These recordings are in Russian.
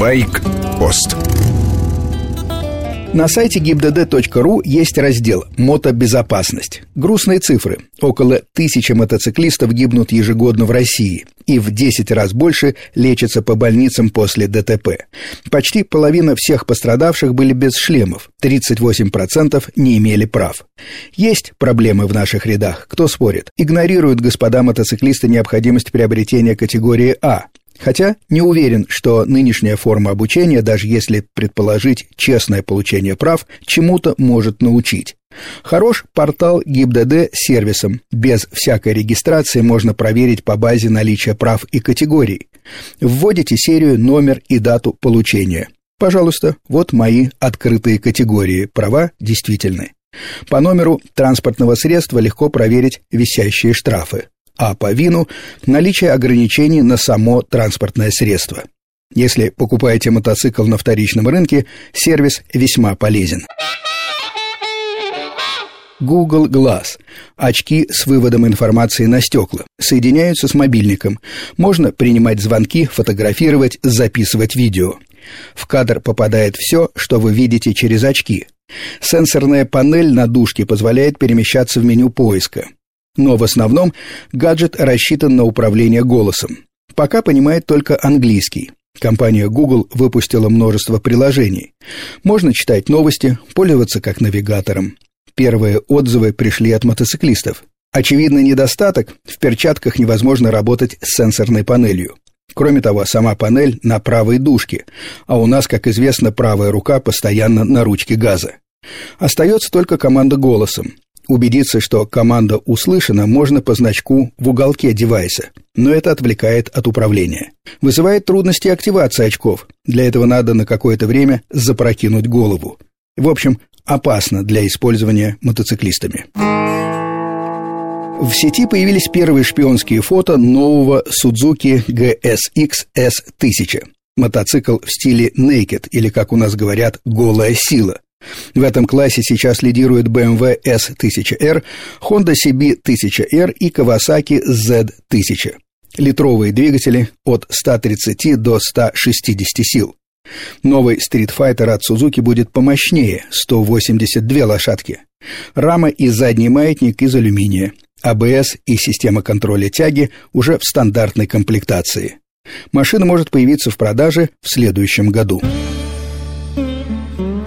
Байк-пост на сайте gibdd.ru есть раздел «Мотобезопасность». Грустные цифры. Около тысячи мотоциклистов гибнут ежегодно в России и в 10 раз больше лечатся по больницам после ДТП. Почти половина всех пострадавших были без шлемов, 38% не имели прав. Есть проблемы в наших рядах, кто спорит. Игнорируют господа мотоциклисты необходимость приобретения категории А, Хотя не уверен, что нынешняя форма обучения, даже если предположить честное получение прав, чему-то может научить. Хорош портал ГИБДД с сервисом. Без всякой регистрации можно проверить по базе наличие прав и категорий. Вводите серию, номер и дату получения. Пожалуйста, вот мои открытые категории. Права действительны. По номеру транспортного средства легко проверить висящие штрафы а по вину – наличие ограничений на само транспортное средство. Если покупаете мотоцикл на вторичном рынке, сервис весьма полезен. Google Glass. Очки с выводом информации на стекла. Соединяются с мобильником. Можно принимать звонки, фотографировать, записывать видео. В кадр попадает все, что вы видите через очки. Сенсорная панель на дужке позволяет перемещаться в меню поиска. Но в основном гаджет рассчитан на управление голосом. Пока понимает только английский. Компания Google выпустила множество приложений. Можно читать новости, пользоваться как навигатором. Первые отзывы пришли от мотоциклистов. Очевидный недостаток – в перчатках невозможно работать с сенсорной панелью. Кроме того, сама панель на правой дужке, а у нас, как известно, правая рука постоянно на ручке газа. Остается только команда голосом. Убедиться, что команда услышана, можно по значку в уголке девайса, но это отвлекает от управления. Вызывает трудности активации очков. Для этого надо на какое-то время запрокинуть голову. В общем, опасно для использования мотоциклистами. В сети появились первые шпионские фото нового Suzuki GSX S1000. Мотоцикл в стиле naked, или, как у нас говорят, голая сила. В этом классе сейчас лидируют BMW S1000R, Honda CB1000R и Kawasaki Z1000. Литровые двигатели от 130 до 160 сил. Новый Street Fighter от Suzuki будет помощнее – 182 лошадки. Рама и задний маятник из алюминия. АБС и система контроля тяги уже в стандартной комплектации. Машина может появиться в продаже в следующем году.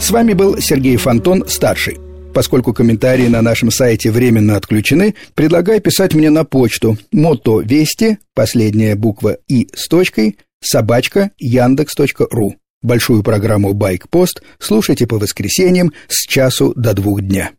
С вами был Сергей Фонтон, старший. Поскольку комментарии на нашем сайте временно отключены, предлагаю писать мне на почту мотовести, последняя буква «и» с точкой, собачка яндекс.ру. Большую программу «Байк-пост» слушайте по воскресеньям с часу до двух дня.